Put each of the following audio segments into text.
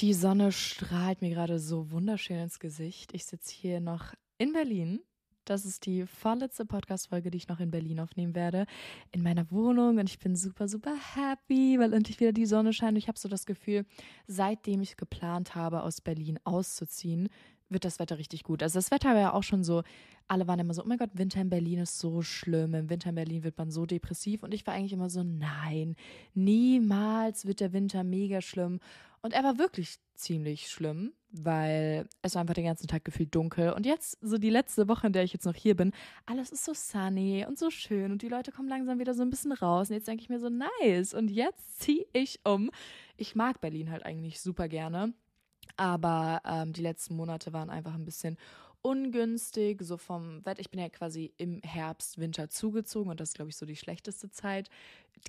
Die Sonne strahlt mir gerade so wunderschön ins Gesicht. Ich sitze hier noch in Berlin. Das ist die vorletzte Podcast-Folge, die ich noch in Berlin aufnehmen werde, in meiner Wohnung. Und ich bin super, super happy, weil endlich wieder die Sonne scheint. Ich habe so das Gefühl, seitdem ich geplant habe, aus Berlin auszuziehen, wird das Wetter richtig gut. Also das Wetter war ja auch schon so, alle waren immer so, oh mein Gott, Winter in Berlin ist so schlimm. Im Winter in Berlin wird man so depressiv. Und ich war eigentlich immer so, nein, niemals wird der Winter mega schlimm. Und er war wirklich ziemlich schlimm, weil es war einfach den ganzen Tag gefühlt dunkel. Und jetzt, so die letzte Woche, in der ich jetzt noch hier bin, alles ist so sunny und so schön und die Leute kommen langsam wieder so ein bisschen raus. Und jetzt denke ich mir so, nice. Und jetzt ziehe ich um. Ich mag Berlin halt eigentlich super gerne. Aber ähm, die letzten Monate waren einfach ein bisschen ungünstig, so vom Wetter. Ich bin ja quasi im Herbst, Winter zugezogen und das ist, glaube ich, so die schlechteste Zeit,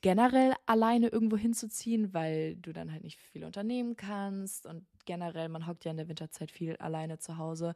generell alleine irgendwo hinzuziehen, weil du dann halt nicht viel unternehmen kannst und generell, man hockt ja in der Winterzeit viel alleine zu Hause.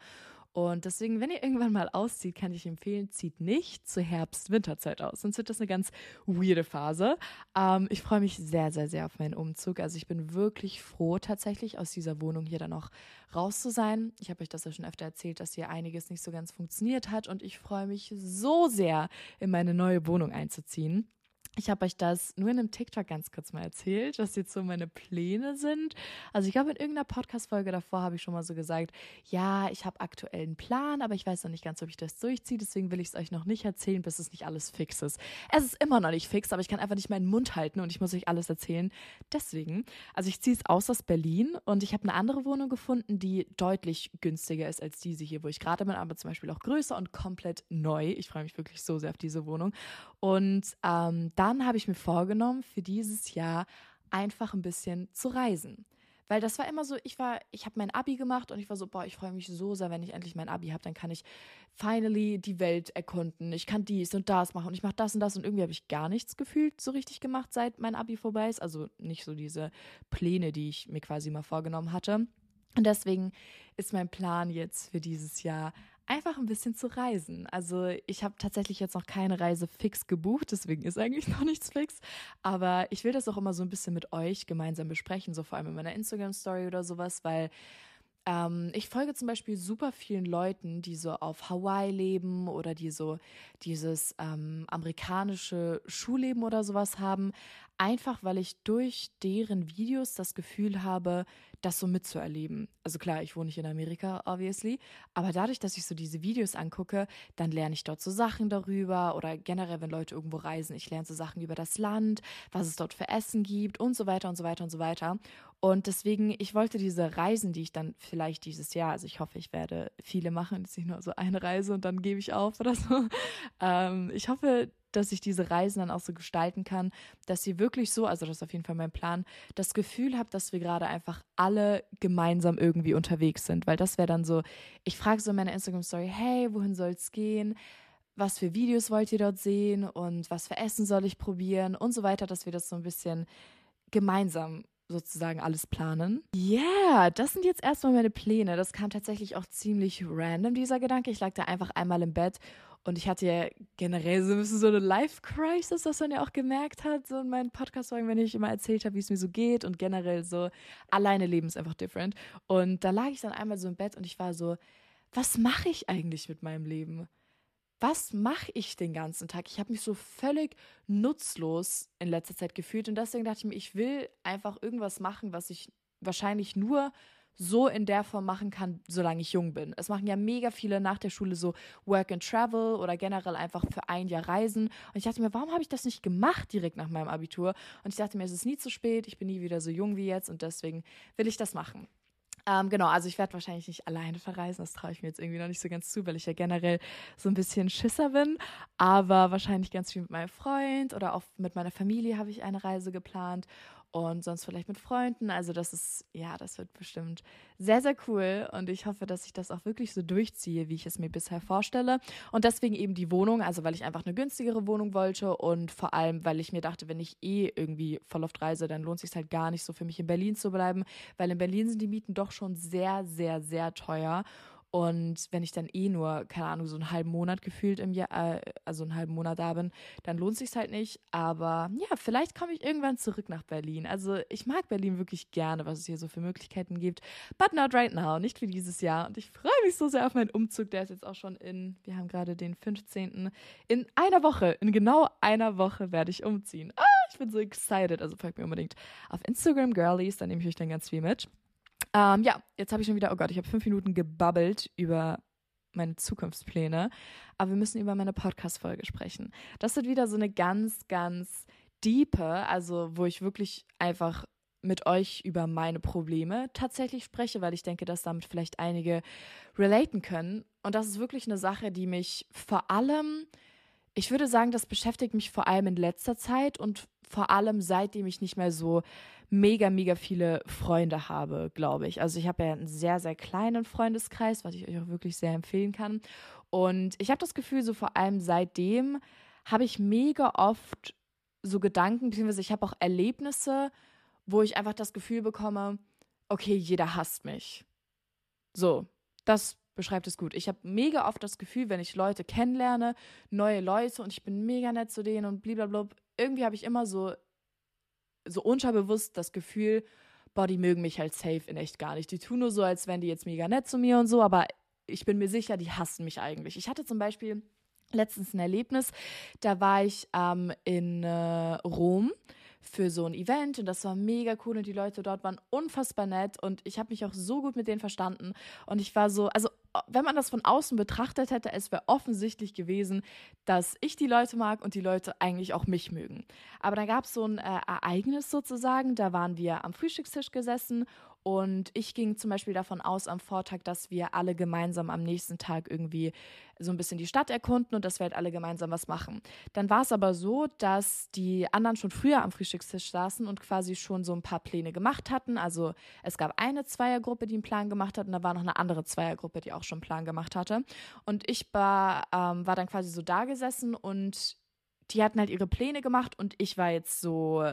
Und deswegen, wenn ihr irgendwann mal auszieht, kann ich empfehlen, zieht nicht zur Herbst-Winterzeit aus. Sonst wird das eine ganz weirde Phase. Ähm, ich freue mich sehr, sehr, sehr auf meinen Umzug. Also ich bin wirklich froh, tatsächlich aus dieser Wohnung hier dann auch raus zu sein. Ich habe euch das ja schon öfter erzählt, dass hier einiges nicht so ganz funktioniert hat. Und ich freue mich so sehr, in meine neue Wohnung einzuziehen. Ich habe euch das nur in einem TikTok ganz kurz mal erzählt, was jetzt so meine Pläne sind. Also ich glaube, in irgendeiner Podcast-Folge davor habe ich schon mal so gesagt, ja, ich habe aktuell einen Plan, aber ich weiß noch nicht ganz, ob ich das durchziehe. Deswegen will ich es euch noch nicht erzählen, bis es nicht alles fix ist. Es ist immer noch nicht fix, aber ich kann einfach nicht meinen Mund halten und ich muss euch alles erzählen. Deswegen, also ich ziehe es aus aus Berlin und ich habe eine andere Wohnung gefunden, die deutlich günstiger ist als diese hier, wo ich gerade bin, aber zum Beispiel auch größer und komplett neu. Ich freue mich wirklich so sehr auf diese Wohnung. Und ähm, dann habe ich mir vorgenommen, für dieses Jahr einfach ein bisschen zu reisen. Weil das war immer so, ich war, ich habe mein Abi gemacht und ich war so, boah, ich freue mich so sehr, wenn ich endlich mein Abi habe, dann kann ich finally die Welt erkunden. Ich kann dies und das machen und ich mache das und das und irgendwie habe ich gar nichts gefühlt so richtig gemacht, seit mein Abi vorbei ist. Also nicht so diese Pläne, die ich mir quasi mal vorgenommen hatte. Und deswegen ist mein Plan jetzt für dieses Jahr einfach ein bisschen zu reisen. Also ich habe tatsächlich jetzt noch keine Reise fix gebucht, deswegen ist eigentlich noch nichts fix. Aber ich will das auch immer so ein bisschen mit euch gemeinsam besprechen, so vor allem in meiner Instagram-Story oder sowas, weil ähm, ich folge zum Beispiel super vielen Leuten, die so auf Hawaii leben oder die so dieses ähm, amerikanische Schulleben oder sowas haben, einfach weil ich durch deren Videos das Gefühl habe, das so mitzuerleben. Also klar, ich wohne nicht in Amerika, obviously, aber dadurch, dass ich so diese Videos angucke, dann lerne ich dort so Sachen darüber oder generell, wenn Leute irgendwo reisen, ich lerne so Sachen über das Land, was es dort für Essen gibt und so weiter und so weiter und so weiter. Und deswegen, ich wollte diese Reisen, die ich dann vielleicht dieses Jahr, also ich hoffe, ich werde viele machen, jetzt nicht nur so eine Reise und dann gebe ich auf oder so. Ähm, ich hoffe, dass ich diese Reisen dann auch so gestalten kann, dass ihr wirklich so, also das ist auf jeden Fall mein Plan, das Gefühl habt, dass wir gerade einfach alle gemeinsam irgendwie unterwegs sind. Weil das wäre dann so, ich frage so in meiner Instagram-Story, hey, wohin soll es gehen? Was für Videos wollt ihr dort sehen und was für Essen soll ich probieren und so weiter, dass wir das so ein bisschen gemeinsam sozusagen alles planen. Ja, yeah, das sind jetzt erstmal meine Pläne. Das kam tatsächlich auch ziemlich random, dieser Gedanke. Ich lag da einfach einmal im Bett und ich hatte ja generell so ein bisschen so eine Life-Crisis, was man ja auch gemerkt hat, so in meinen Podcast-Folgen, wenn ich immer erzählt habe, wie es mir so geht und generell so alleine leben ist einfach different. Und da lag ich dann einmal so im Bett und ich war so, was mache ich eigentlich mit meinem Leben? Was mache ich den ganzen Tag? Ich habe mich so völlig nutzlos in letzter Zeit gefühlt und deswegen dachte ich mir, ich will einfach irgendwas machen, was ich wahrscheinlich nur so in der Form machen kann, solange ich jung bin. Es machen ja mega viele nach der Schule so Work and Travel oder generell einfach für ein Jahr Reisen. Und ich dachte mir, warum habe ich das nicht gemacht direkt nach meinem Abitur? Und ich dachte mir, es ist nie zu spät, ich bin nie wieder so jung wie jetzt und deswegen will ich das machen. Ähm, genau, also ich werde wahrscheinlich nicht alleine verreisen, das traue ich mir jetzt irgendwie noch nicht so ganz zu, weil ich ja generell so ein bisschen Schisser bin, aber wahrscheinlich ganz viel mit meinem Freund oder auch mit meiner Familie habe ich eine Reise geplant und sonst vielleicht mit Freunden. Also das ist, ja, das wird bestimmt sehr, sehr cool und ich hoffe, dass ich das auch wirklich so durchziehe, wie ich es mir bisher vorstelle. Und deswegen eben die Wohnung, also weil ich einfach eine günstigere Wohnung wollte und vor allem, weil ich mir dachte, wenn ich eh irgendwie voll oft reise, dann lohnt es sich halt gar nicht so für mich in Berlin zu bleiben, weil in Berlin sind die Mieten doch schon sehr, sehr, sehr teuer. Und wenn ich dann eh nur, keine Ahnung, so einen halben Monat gefühlt im Jahr, äh, also einen halben Monat da bin, dann lohnt sich halt nicht. Aber ja, vielleicht komme ich irgendwann zurück nach Berlin. Also ich mag Berlin wirklich gerne, was es hier so für Möglichkeiten gibt. But not right now, nicht für dieses Jahr. Und ich freue mich so sehr auf meinen Umzug. Der ist jetzt auch schon in, wir haben gerade den 15. In einer Woche, in genau einer Woche werde ich umziehen. Ah, ich bin so excited. Also folgt mir unbedingt auf Instagram Girlies, da nehme ich euch dann ganz viel mit. Ähm, ja, jetzt habe ich schon wieder, oh Gott, ich habe fünf Minuten gebabbelt über meine Zukunftspläne, aber wir müssen über meine Podcast-Folge sprechen. Das wird wieder so eine ganz, ganz diepe, also wo ich wirklich einfach mit euch über meine Probleme tatsächlich spreche, weil ich denke, dass damit vielleicht einige relaten können. Und das ist wirklich eine Sache, die mich vor allem, ich würde sagen, das beschäftigt mich vor allem in letzter Zeit und vor allem seitdem ich nicht mehr so mega, mega viele Freunde habe, glaube ich. Also ich habe ja einen sehr, sehr kleinen Freundeskreis, was ich euch auch wirklich sehr empfehlen kann. Und ich habe das Gefühl, so vor allem seitdem habe ich mega oft so Gedanken, beziehungsweise ich habe auch Erlebnisse, wo ich einfach das Gefühl bekomme, okay, jeder hasst mich. So, das beschreibt es gut. Ich habe mega oft das Gefühl, wenn ich Leute kennenlerne, neue Leute und ich bin mega nett zu denen und blablabla, irgendwie habe ich immer so so unterbewusst das Gefühl, boah, die mögen mich halt safe in echt gar nicht. Die tun nur so, als wären die jetzt mega nett zu mir und so, aber ich bin mir sicher, die hassen mich eigentlich. Ich hatte zum Beispiel letztens ein Erlebnis, da war ich ähm, in äh, Rom für so ein Event und das war mega cool und die Leute dort waren unfassbar nett und ich habe mich auch so gut mit denen verstanden und ich war so, also wenn man das von außen betrachtet hätte, es wäre offensichtlich gewesen, dass ich die Leute mag und die Leute eigentlich auch mich mögen. Aber dann gab es so ein äh, Ereignis sozusagen, da waren wir am Frühstückstisch gesessen und ich ging zum Beispiel davon aus am Vortag, dass wir alle gemeinsam am nächsten Tag irgendwie so ein bisschen die Stadt erkunden und dass wir halt alle gemeinsam was machen. Dann war es aber so, dass die anderen schon früher am Frühstückstisch saßen und quasi schon so ein paar Pläne gemacht hatten. Also es gab eine Zweiergruppe, die einen Plan gemacht hat und da war noch eine andere Zweiergruppe, die auch schon einen Plan gemacht hatte. Und ich war, ähm, war dann quasi so da gesessen und die hatten halt ihre Pläne gemacht und ich war jetzt so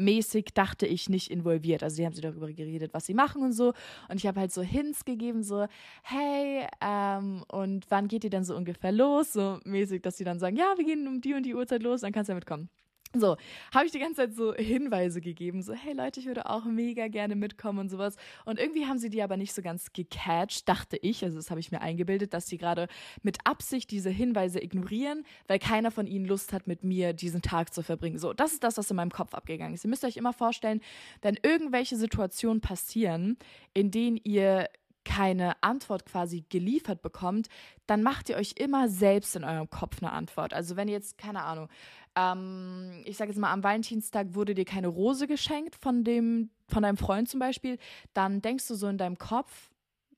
mäßig, dachte ich, nicht involviert. Also sie haben sie darüber geredet, was sie machen und so. Und ich habe halt so Hints gegeben, so, hey, ähm, und wann geht ihr denn so ungefähr los? So mäßig, dass sie dann sagen, ja, wir gehen um die und die Uhrzeit los, dann kannst du ja mitkommen. So, habe ich die ganze Zeit so Hinweise gegeben, so, hey Leute, ich würde auch mega gerne mitkommen und sowas. Und irgendwie haben sie die aber nicht so ganz gecatcht, dachte ich, also das habe ich mir eingebildet, dass sie gerade mit Absicht diese Hinweise ignorieren, weil keiner von ihnen Lust hat, mit mir diesen Tag zu verbringen. So, das ist das, was in meinem Kopf abgegangen ist. Ihr müsst euch immer vorstellen, wenn irgendwelche Situationen passieren, in denen ihr keine Antwort quasi geliefert bekommt, dann macht ihr euch immer selbst in eurem Kopf eine Antwort. Also wenn ihr jetzt, keine Ahnung, ähm, ich sage jetzt mal, am Valentinstag wurde dir keine Rose geschenkt von dem, von deinem Freund zum Beispiel, dann denkst du so in deinem Kopf,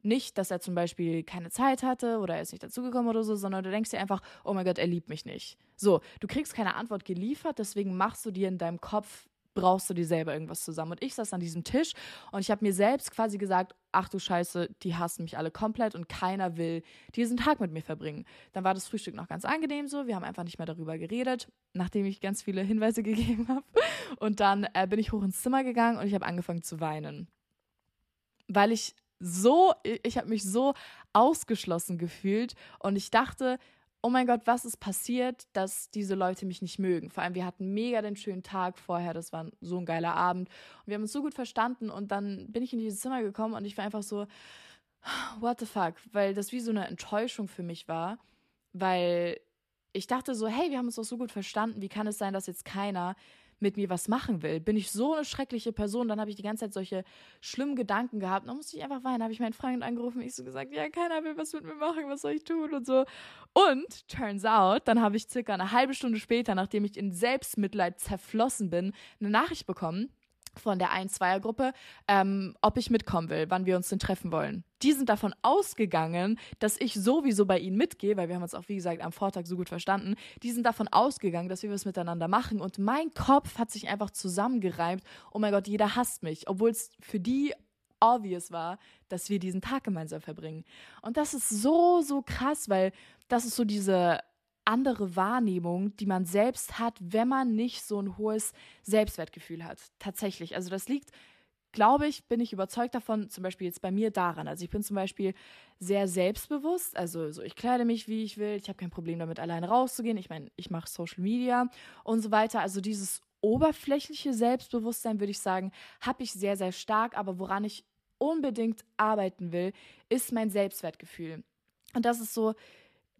nicht, dass er zum Beispiel keine Zeit hatte oder er ist nicht dazugekommen oder so, sondern du denkst dir einfach, oh mein Gott, er liebt mich nicht. So, du kriegst keine Antwort geliefert, deswegen machst du dir in deinem Kopf brauchst du dir selber irgendwas zusammen. Und ich saß an diesem Tisch und ich habe mir selbst quasi gesagt, ach du Scheiße, die hassen mich alle komplett und keiner will diesen Tag mit mir verbringen. Dann war das Frühstück noch ganz angenehm so, wir haben einfach nicht mehr darüber geredet, nachdem ich ganz viele Hinweise gegeben habe. Und dann äh, bin ich hoch ins Zimmer gegangen und ich habe angefangen zu weinen. Weil ich so, ich habe mich so ausgeschlossen gefühlt und ich dachte, oh mein Gott, was ist passiert, dass diese Leute mich nicht mögen. Vor allem, wir hatten mega den schönen Tag vorher, das war so ein geiler Abend und wir haben uns so gut verstanden und dann bin ich in dieses Zimmer gekommen und ich war einfach so, what the fuck, weil das wie so eine Enttäuschung für mich war, weil ich dachte so, hey, wir haben uns doch so gut verstanden, wie kann es sein, dass jetzt keiner mit mir was machen will. Bin ich so eine schreckliche Person? Dann habe ich die ganze Zeit solche schlimmen Gedanken gehabt. Dann musste ich einfach weinen. Habe ich meinen Freund angerufen. Ich so gesagt, ja, keiner will was mit mir machen. Was soll ich tun und so. Und turns out, dann habe ich circa eine halbe Stunde später, nachdem ich in Selbstmitleid zerflossen bin, eine Nachricht bekommen von der 1-2er-Gruppe, ähm, ob ich mitkommen will, wann wir uns denn treffen wollen. Die sind davon ausgegangen, dass ich sowieso bei ihnen mitgehe, weil wir haben uns auch, wie gesagt, am Vortag so gut verstanden. Die sind davon ausgegangen, dass wir was miteinander machen. Und mein Kopf hat sich einfach zusammengereimt. Oh mein Gott, jeder hasst mich. Obwohl es für die obvious war, dass wir diesen Tag gemeinsam verbringen. Und das ist so, so krass, weil das ist so diese andere Wahrnehmung, die man selbst hat, wenn man nicht so ein hohes Selbstwertgefühl hat. Tatsächlich. Also das liegt glaube ich, bin ich überzeugt davon, zum Beispiel jetzt bei mir daran. Also ich bin zum Beispiel sehr selbstbewusst. Also so, ich kleide mich, wie ich will. Ich habe kein Problem damit, alleine rauszugehen. Ich meine, ich mache Social Media und so weiter. Also dieses oberflächliche Selbstbewusstsein, würde ich sagen, habe ich sehr, sehr stark. Aber woran ich unbedingt arbeiten will, ist mein Selbstwertgefühl. Und das ist so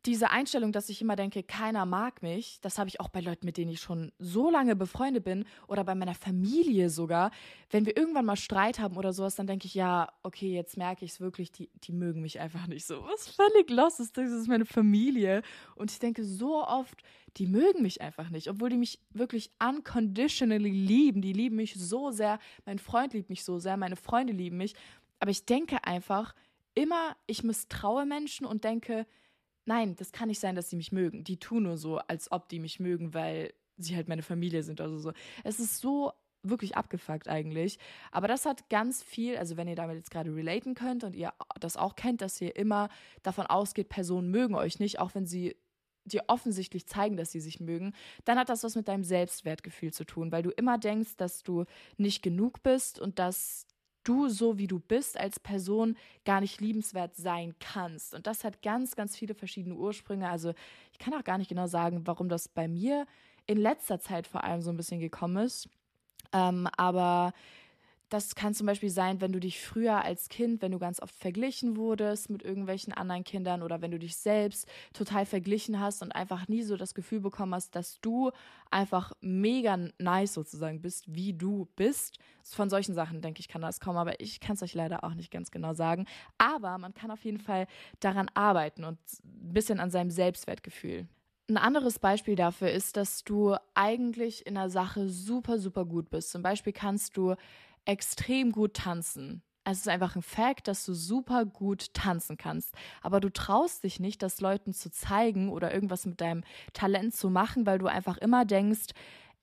diese Einstellung, dass ich immer denke, keiner mag mich, das habe ich auch bei Leuten, mit denen ich schon so lange befreundet bin oder bei meiner Familie sogar. Wenn wir irgendwann mal Streit haben oder sowas, dann denke ich, ja, okay, jetzt merke ich es wirklich, die, die mögen mich einfach nicht so. Was völlig los ist, das ist meine Familie. Und ich denke so oft, die mögen mich einfach nicht, obwohl die mich wirklich unconditionally lieben. Die lieben mich so sehr. Mein Freund liebt mich so sehr, meine Freunde lieben mich. Aber ich denke einfach immer, ich misstraue Menschen und denke, nein, das kann nicht sein, dass sie mich mögen. Die tun nur so, als ob die mich mögen, weil sie halt meine Familie sind oder so. Es ist so wirklich abgefuckt eigentlich. Aber das hat ganz viel, also wenn ihr damit jetzt gerade relaten könnt und ihr das auch kennt, dass ihr immer davon ausgeht, Personen mögen euch nicht, auch wenn sie dir offensichtlich zeigen, dass sie sich mögen, dann hat das was mit deinem Selbstwertgefühl zu tun, weil du immer denkst, dass du nicht genug bist und dass du so wie du bist als Person gar nicht liebenswert sein kannst. Und das hat ganz, ganz viele verschiedene Ursprünge. Also ich kann auch gar nicht genau sagen, warum das bei mir in letzter Zeit vor allem so ein bisschen gekommen ist. Ähm, aber das kann zum Beispiel sein, wenn du dich früher als Kind, wenn du ganz oft verglichen wurdest mit irgendwelchen anderen Kindern oder wenn du dich selbst total verglichen hast und einfach nie so das Gefühl bekommen hast, dass du einfach mega nice sozusagen bist, wie du bist. Von solchen Sachen denke ich, kann das kommen, aber ich kann es euch leider auch nicht ganz genau sagen. Aber man kann auf jeden Fall daran arbeiten und ein bisschen an seinem Selbstwertgefühl. Ein anderes Beispiel dafür ist, dass du eigentlich in einer Sache super, super gut bist. Zum Beispiel kannst du extrem gut tanzen. Es ist einfach ein Fakt, dass du super gut tanzen kannst. Aber du traust dich nicht, das Leuten zu zeigen oder irgendwas mit deinem Talent zu machen, weil du einfach immer denkst,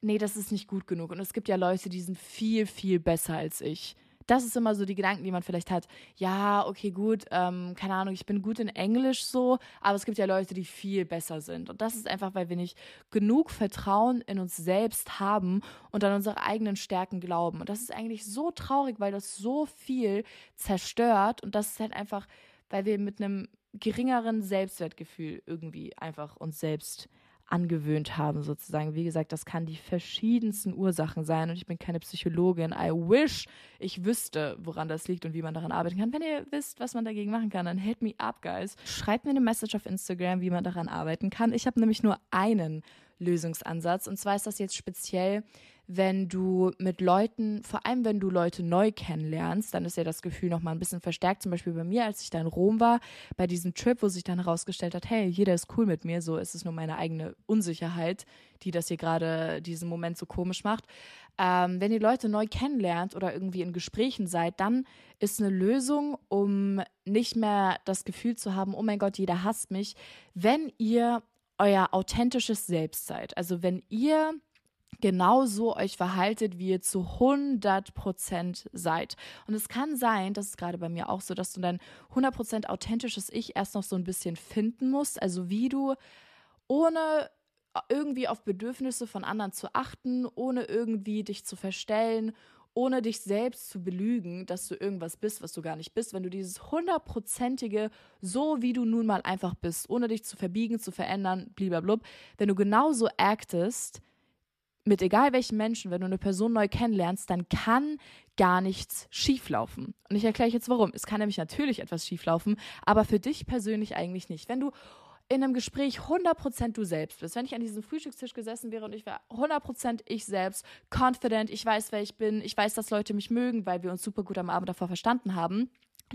nee, das ist nicht gut genug. Und es gibt ja Leute, die sind viel, viel besser als ich das ist immer so die Gedanken, die man vielleicht hat. Ja, okay, gut, ähm, keine Ahnung, ich bin gut in Englisch so, aber es gibt ja Leute, die viel besser sind. Und das ist einfach, weil wir nicht genug Vertrauen in uns selbst haben und an unsere eigenen Stärken glauben. Und das ist eigentlich so traurig, weil das so viel zerstört. Und das ist halt einfach, weil wir mit einem geringeren Selbstwertgefühl irgendwie einfach uns selbst angewöhnt haben, sozusagen. Wie gesagt, das kann die verschiedensten Ursachen sein und ich bin keine Psychologin. I wish ich wüsste, woran das liegt und wie man daran arbeiten kann. Wenn ihr wisst, was man dagegen machen kann, dann hit me up, guys. Schreibt mir eine Message auf Instagram, wie man daran arbeiten kann. Ich habe nämlich nur einen Lösungsansatz und zwar ist das jetzt speziell wenn du mit Leuten, vor allem wenn du Leute neu kennenlernst, dann ist ja das Gefühl nochmal ein bisschen verstärkt. Zum Beispiel bei mir, als ich da in Rom war, bei diesem Trip, wo sich dann herausgestellt hat, hey, jeder ist cool mit mir, so ist es nur meine eigene Unsicherheit, die das hier gerade diesen Moment so komisch macht. Ähm, wenn ihr Leute neu kennenlernt oder irgendwie in Gesprächen seid, dann ist eine Lösung, um nicht mehr das Gefühl zu haben, oh mein Gott, jeder hasst mich, wenn ihr euer authentisches Selbst seid. Also wenn ihr genauso euch verhaltet, wie ihr zu 100% seid. Und es kann sein, das ist gerade bei mir auch so, dass du dein 100% authentisches Ich erst noch so ein bisschen finden musst. Also wie du ohne irgendwie auf Bedürfnisse von anderen zu achten, ohne irgendwie dich zu verstellen, ohne dich selbst zu belügen, dass du irgendwas bist, was du gar nicht bist, wenn du dieses hundertprozentige, so wie du nun mal einfach bist, ohne dich zu verbiegen, zu verändern, blub, wenn du genauso actest, mit egal welchen Menschen, wenn du eine Person neu kennenlernst, dann kann gar nichts schieflaufen. Und ich erkläre jetzt warum. Es kann nämlich natürlich etwas schieflaufen, aber für dich persönlich eigentlich nicht. Wenn du in einem Gespräch 100% du selbst bist. Wenn ich an diesem Frühstückstisch gesessen wäre und ich wäre 100% ich selbst, confident, ich weiß, wer ich bin, ich weiß, dass Leute mich mögen, weil wir uns super gut am Abend davor verstanden haben,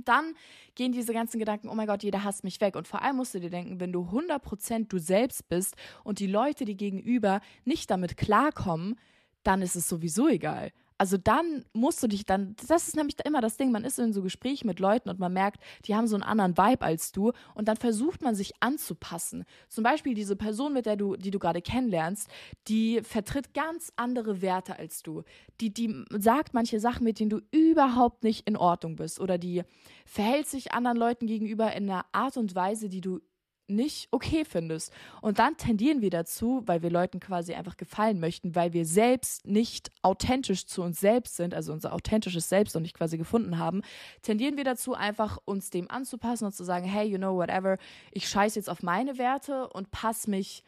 dann gehen diese ganzen Gedanken, oh mein Gott, jeder hasst mich weg. Und vor allem musst du dir denken, wenn du 100% du selbst bist und die Leute, die gegenüber nicht damit klarkommen, dann ist es sowieso egal. Also dann musst du dich dann, das ist nämlich immer das Ding, man ist in so Gesprächen mit Leuten und man merkt, die haben so einen anderen Vibe als du und dann versucht man sich anzupassen. Zum Beispiel diese Person, mit der du, die du gerade kennenlernst, die vertritt ganz andere Werte als du. Die, die sagt manche Sachen, mit denen du überhaupt nicht in Ordnung bist oder die verhält sich anderen Leuten gegenüber in einer Art und Weise, die du nicht okay findest. Und dann tendieren wir dazu, weil wir Leuten quasi einfach gefallen möchten, weil wir selbst nicht authentisch zu uns selbst sind, also unser authentisches Selbst noch nicht quasi gefunden haben, tendieren wir dazu, einfach uns dem anzupassen und zu sagen, hey, you know, whatever, ich scheiße jetzt auf meine Werte und passe mich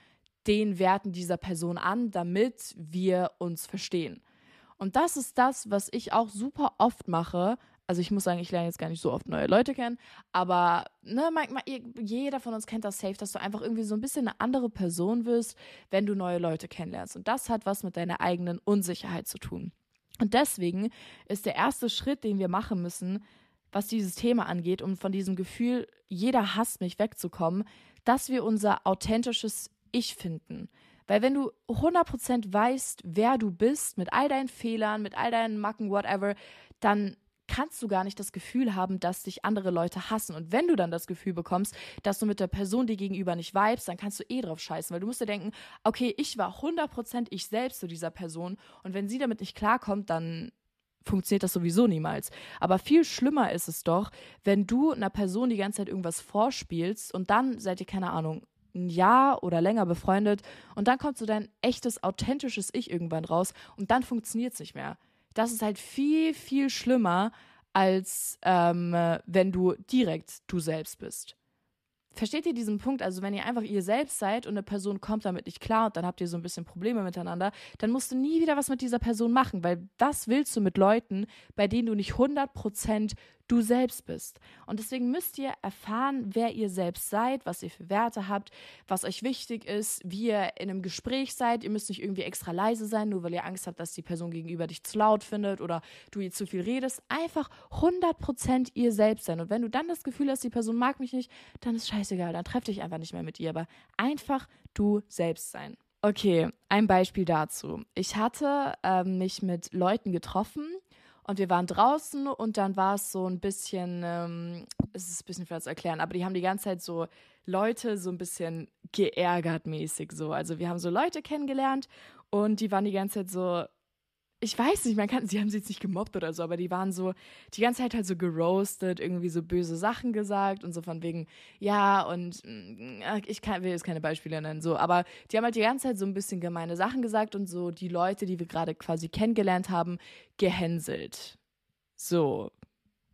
den Werten dieser Person an, damit wir uns verstehen. Und das ist das, was ich auch super oft mache, also ich muss sagen, ich lerne jetzt gar nicht so oft neue Leute kennen, aber ne, manchmal, jeder von uns kennt das safe, dass du einfach irgendwie so ein bisschen eine andere Person wirst, wenn du neue Leute kennenlernst. Und das hat was mit deiner eigenen Unsicherheit zu tun. Und deswegen ist der erste Schritt, den wir machen müssen, was dieses Thema angeht, um von diesem Gefühl, jeder hasst mich wegzukommen, dass wir unser authentisches Ich finden. Weil wenn du 100% weißt, wer du bist, mit all deinen Fehlern, mit all deinen Macken, whatever, dann kannst du gar nicht das Gefühl haben, dass dich andere Leute hassen. Und wenn du dann das Gefühl bekommst, dass du mit der Person dir gegenüber nicht vibest, dann kannst du eh drauf scheißen, weil du musst dir denken, okay, ich war 100% ich selbst zu dieser Person und wenn sie damit nicht klarkommt, dann funktioniert das sowieso niemals. Aber viel schlimmer ist es doch, wenn du einer Person die ganze Zeit irgendwas vorspielst und dann seid ihr, keine Ahnung, ein Jahr oder länger befreundet und dann kommt so dein echtes, authentisches Ich irgendwann raus und dann funktioniert es nicht mehr das ist halt viel, viel schlimmer, als ähm, wenn du direkt du selbst bist. Versteht ihr diesen Punkt? Also, wenn ihr einfach ihr selbst seid und eine Person kommt damit nicht klar und dann habt ihr so ein bisschen Probleme miteinander, dann musst du nie wieder was mit dieser Person machen, weil was willst du mit Leuten, bei denen du nicht 100% du selbst bist. Und deswegen müsst ihr erfahren, wer ihr selbst seid, was ihr für Werte habt, was euch wichtig ist, wie ihr in einem Gespräch seid. Ihr müsst nicht irgendwie extra leise sein, nur weil ihr Angst habt, dass die Person gegenüber dich zu laut findet oder du ihr zu viel redest. Einfach 100% ihr selbst sein. Und wenn du dann das Gefühl hast, die Person mag mich nicht, dann ist scheißegal, dann treff dich einfach nicht mehr mit ihr. Aber einfach du selbst sein. Okay, ein Beispiel dazu. Ich hatte ähm, mich mit Leuten getroffen, und wir waren draußen und dann war es so ein bisschen, ähm, es ist ein bisschen schwer zu erklären, aber die haben die ganze Zeit so Leute so ein bisschen geärgert mäßig so. Also wir haben so Leute kennengelernt und die waren die ganze Zeit so, ich weiß nicht, man kann, sie haben sie jetzt nicht gemobbt oder so, aber die waren so die ganze Zeit halt so geroastet, irgendwie so böse Sachen gesagt und so von wegen, ja, und mm, ich kann, will jetzt keine Beispiele nennen, so, aber die haben halt die ganze Zeit so ein bisschen gemeine Sachen gesagt und so die Leute, die wir gerade quasi kennengelernt haben, gehänselt. So,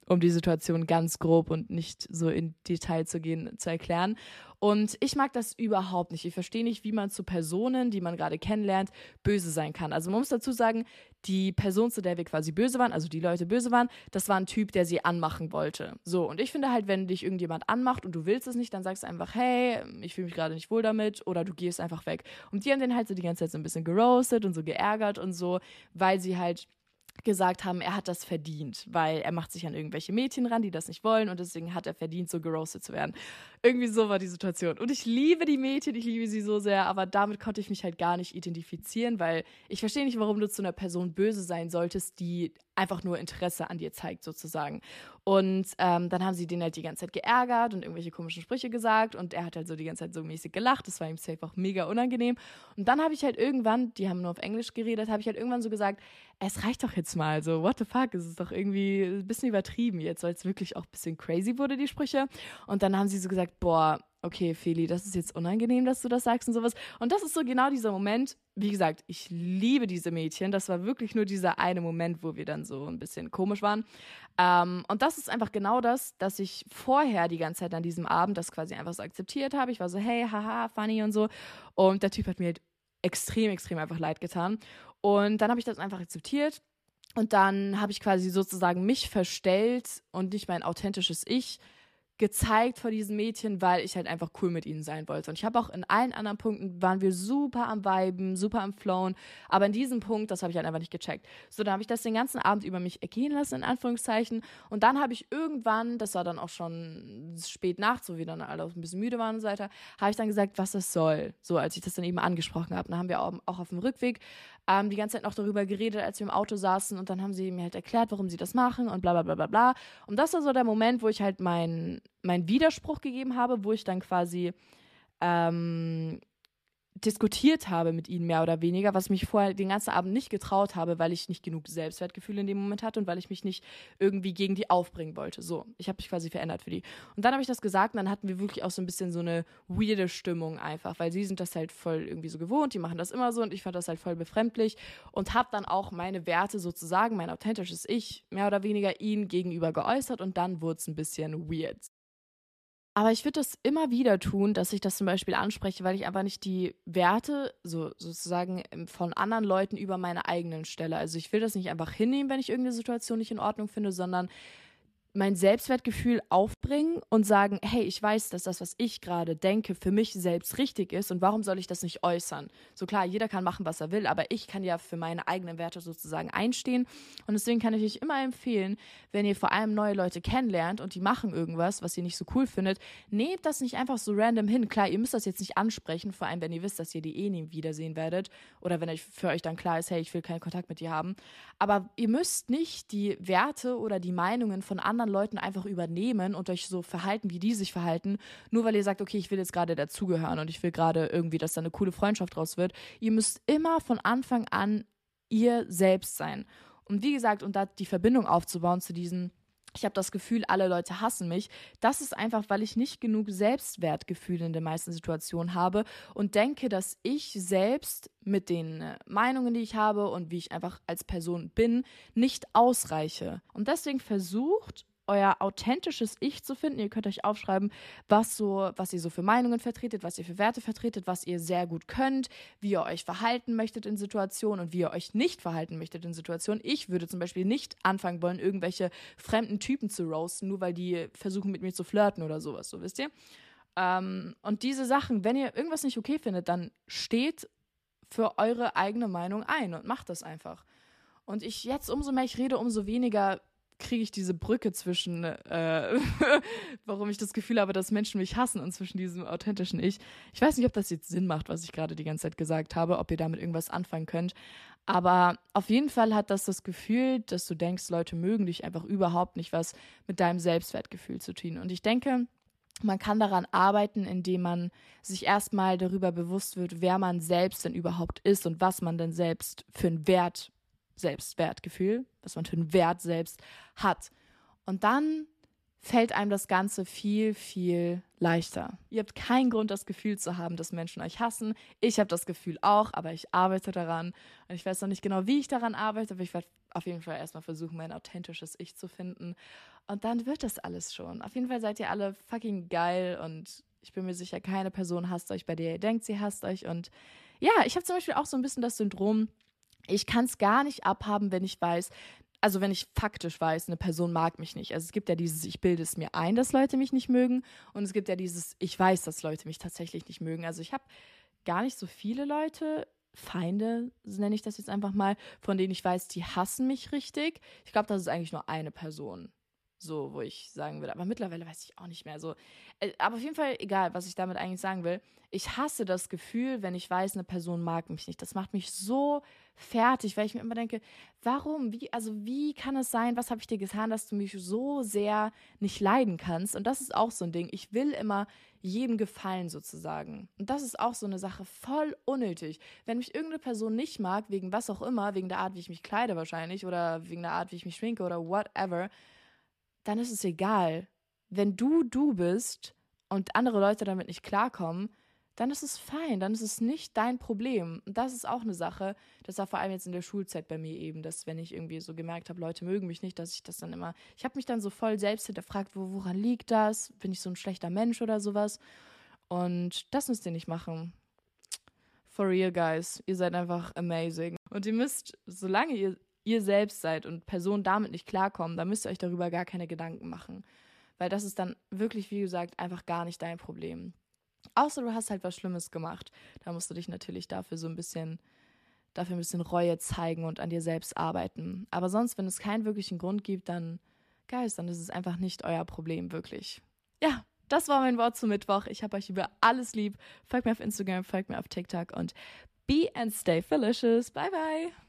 um die Situation ganz grob und nicht so in Detail zu gehen, zu erklären. Und ich mag das überhaupt nicht. Ich verstehe nicht, wie man zu Personen, die man gerade kennenlernt, böse sein kann. Also man muss dazu sagen, die Person, zu der wir quasi böse waren, also die Leute böse waren, das war ein Typ, der sie anmachen wollte. So, und ich finde halt, wenn dich irgendjemand anmacht und du willst es nicht, dann sagst du einfach, hey, ich fühle mich gerade nicht wohl damit oder du gehst einfach weg. Und die haben den halt so die ganze Zeit so ein bisschen geroastet und so geärgert und so, weil sie halt gesagt haben, er hat das verdient, weil er macht sich an irgendwelche Mädchen ran, die das nicht wollen und deswegen hat er verdient, so geroastet zu werden. Irgendwie so war die Situation. Und ich liebe die Mädchen, ich liebe sie so sehr, aber damit konnte ich mich halt gar nicht identifizieren, weil ich verstehe nicht, warum du zu einer Person böse sein solltest, die einfach nur Interesse an dir zeigt, sozusagen. Und ähm, dann haben sie den halt die ganze Zeit geärgert und irgendwelche komischen Sprüche gesagt und er hat halt so die ganze Zeit so mäßig gelacht. Das war ihm safe auch mega unangenehm. Und dann habe ich halt irgendwann, die haben nur auf Englisch geredet, habe ich halt irgendwann so gesagt, es reicht doch jetzt mal. So, what the fuck? Es ist doch irgendwie ein bisschen übertrieben jetzt, weil es wirklich auch ein bisschen crazy wurde, die Sprüche. Und dann haben sie so gesagt, boah, okay, Feli, das ist jetzt unangenehm, dass du das sagst und sowas. Und das ist so genau dieser Moment. Wie gesagt, ich liebe diese Mädchen. Das war wirklich nur dieser eine Moment, wo wir dann so ein bisschen komisch waren. Ähm, und das ist einfach genau das, dass ich vorher die ganze Zeit an diesem Abend das quasi einfach so akzeptiert habe. Ich war so, hey, haha, funny und so. Und der Typ hat mir halt extrem, extrem einfach leid getan. Und dann habe ich das einfach akzeptiert. Und dann habe ich quasi sozusagen mich verstellt und nicht mein authentisches Ich gezeigt vor diesen Mädchen, weil ich halt einfach cool mit ihnen sein wollte. Und ich habe auch in allen anderen Punkten waren wir super am Viben, super am Flown. Aber in diesem Punkt, das habe ich halt einfach nicht gecheckt. So, dann habe ich das den ganzen Abend über mich ergehen lassen, in Anführungszeichen. Und dann habe ich irgendwann, das war dann auch schon spät nachts, so wie dann alle ein bisschen müde waren und so weiter, habe ich dann gesagt, was das soll. So, als ich das dann eben angesprochen habe. Dann haben wir auch, auf dem Rückweg ähm, die ganze Zeit noch darüber geredet, als wir im Auto saßen. Und dann haben sie mir halt erklärt, warum sie das machen und bla bla bla bla bla. Und das war so der Moment, wo ich halt meinen mein Widerspruch gegeben habe, wo ich dann quasi ähm, diskutiert habe mit ihnen mehr oder weniger, was mich vorher den ganzen Abend nicht getraut habe, weil ich nicht genug Selbstwertgefühl in dem Moment hatte und weil ich mich nicht irgendwie gegen die aufbringen wollte. So, ich habe mich quasi verändert für die. Und dann habe ich das gesagt und dann hatten wir wirklich auch so ein bisschen so eine weirde Stimmung einfach, weil sie sind das halt voll irgendwie so gewohnt, die machen das immer so und ich fand das halt voll befremdlich und habe dann auch meine Werte sozusagen, mein authentisches Ich, mehr oder weniger ihnen gegenüber geäußert und dann wurde es ein bisschen weird. Aber ich würde das immer wieder tun, dass ich das zum Beispiel anspreche, weil ich einfach nicht die Werte so sozusagen ähm, von anderen Leuten über meine eigenen stelle. Also ich will das nicht einfach hinnehmen, wenn ich irgendeine Situation nicht in Ordnung finde, sondern mein Selbstwertgefühl aufbringen und sagen, hey, ich weiß, dass das, was ich gerade denke, für mich selbst richtig ist und warum soll ich das nicht äußern? So klar, jeder kann machen, was er will, aber ich kann ja für meine eigenen Werte sozusagen einstehen und deswegen kann ich euch immer empfehlen, wenn ihr vor allem neue Leute kennenlernt und die machen irgendwas, was ihr nicht so cool findet, nehmt das nicht einfach so random hin. Klar, ihr müsst das jetzt nicht ansprechen, vor allem wenn ihr wisst, dass ihr die eh nie wiedersehen werdet oder wenn euch für euch dann klar ist, hey, ich will keinen Kontakt mit dir haben, aber ihr müsst nicht die Werte oder die Meinungen von anderen anderen Leuten einfach übernehmen und euch so verhalten, wie die sich verhalten, nur weil ihr sagt, okay, ich will jetzt gerade dazugehören und ich will gerade irgendwie, dass da eine coole Freundschaft draus wird. Ihr müsst immer von Anfang an ihr selbst sein. Und wie gesagt, und da die Verbindung aufzubauen zu diesen ich habe das Gefühl, alle Leute hassen mich. Das ist einfach, weil ich nicht genug Selbstwertgefühl in den meisten Situationen habe und denke, dass ich selbst mit den äh, Meinungen, die ich habe und wie ich einfach als Person bin, nicht ausreiche. Und deswegen versucht euer authentisches Ich zu finden. Ihr könnt euch aufschreiben, was so, was ihr so für Meinungen vertretet, was ihr für Werte vertretet, was ihr sehr gut könnt, wie ihr euch verhalten möchtet in Situationen und wie ihr euch nicht verhalten möchtet in Situationen. Ich würde zum Beispiel nicht anfangen wollen, irgendwelche fremden Typen zu roasten, nur weil die versuchen mit mir zu flirten oder sowas, so wisst ihr. Ähm, und diese Sachen, wenn ihr irgendwas nicht okay findet, dann steht für eure eigene Meinung ein und macht das einfach. Und ich jetzt umso mehr ich rede, umso weniger kriege ich diese Brücke zwischen, äh, warum ich das Gefühl habe, dass Menschen mich hassen und zwischen diesem authentischen Ich. Ich weiß nicht, ob das jetzt Sinn macht, was ich gerade die ganze Zeit gesagt habe, ob ihr damit irgendwas anfangen könnt. Aber auf jeden Fall hat das das Gefühl, dass du denkst, Leute mögen dich einfach überhaupt nicht, was mit deinem Selbstwertgefühl zu tun. Und ich denke, man kann daran arbeiten, indem man sich erstmal darüber bewusst wird, wer man selbst denn überhaupt ist und was man denn selbst für einen Wert Selbstwertgefühl, was man für einen Wert selbst hat. Und dann fällt einem das Ganze viel, viel leichter. Ihr habt keinen Grund, das Gefühl zu haben, dass Menschen euch hassen. Ich habe das Gefühl auch, aber ich arbeite daran. Und ich weiß noch nicht genau, wie ich daran arbeite, aber ich werde auf jeden Fall erstmal versuchen, mein authentisches Ich zu finden. Und dann wird das alles schon. Auf jeden Fall seid ihr alle fucking geil und ich bin mir sicher, keine Person hasst euch, bei der ihr denkt, sie hasst euch. Und ja, ich habe zum Beispiel auch so ein bisschen das Syndrom, ich kann es gar nicht abhaben, wenn ich weiß, also wenn ich faktisch weiß, eine Person mag mich nicht. Also es gibt ja dieses, ich bilde es mir ein, dass Leute mich nicht mögen. Und es gibt ja dieses, ich weiß, dass Leute mich tatsächlich nicht mögen. Also ich habe gar nicht so viele Leute, Feinde, nenne ich das jetzt einfach mal, von denen ich weiß, die hassen mich richtig. Ich glaube, das ist eigentlich nur eine Person. So, wo ich sagen würde. Aber mittlerweile weiß ich auch nicht mehr. So, äh, aber auf jeden Fall, egal, was ich damit eigentlich sagen will. Ich hasse das Gefühl, wenn ich weiß, eine Person mag mich nicht. Das macht mich so fertig, weil ich mir immer denke, warum? Wie, also wie kann es sein, was habe ich dir getan, dass du mich so sehr nicht leiden kannst? Und das ist auch so ein Ding. Ich will immer jedem gefallen sozusagen. Und das ist auch so eine Sache voll unnötig. Wenn mich irgendeine Person nicht mag, wegen was auch immer, wegen der Art, wie ich mich kleide wahrscheinlich oder wegen der Art, wie ich mich schminke oder whatever, dann ist es egal. Wenn du du bist und andere Leute damit nicht klarkommen, dann ist es fein, dann ist es nicht dein Problem. Und das ist auch eine Sache, das war vor allem jetzt in der Schulzeit bei mir eben, dass wenn ich irgendwie so gemerkt habe, Leute mögen mich nicht, dass ich das dann immer, ich habe mich dann so voll selbst hinterfragt, wo, woran liegt das? Bin ich so ein schlechter Mensch oder sowas? Und das müsst ihr nicht machen. For real, guys. Ihr seid einfach amazing. Und ihr müsst, solange ihr ihr selbst seid und Personen damit nicht klarkommen, dann müsst ihr euch darüber gar keine Gedanken machen. Weil das ist dann wirklich, wie gesagt, einfach gar nicht dein Problem. Außer du hast halt was Schlimmes gemacht. Da musst du dich natürlich dafür so ein bisschen, dafür ein bisschen Reue zeigen und an dir selbst arbeiten. Aber sonst, wenn es keinen wirklichen Grund gibt, dann, Geist, dann ist es einfach nicht euer Problem, wirklich. Ja, das war mein Wort zum Mittwoch. Ich habe euch über alles lieb. Folgt mir auf Instagram, folgt mir auf TikTok und be and stay delicious. Bye, bye.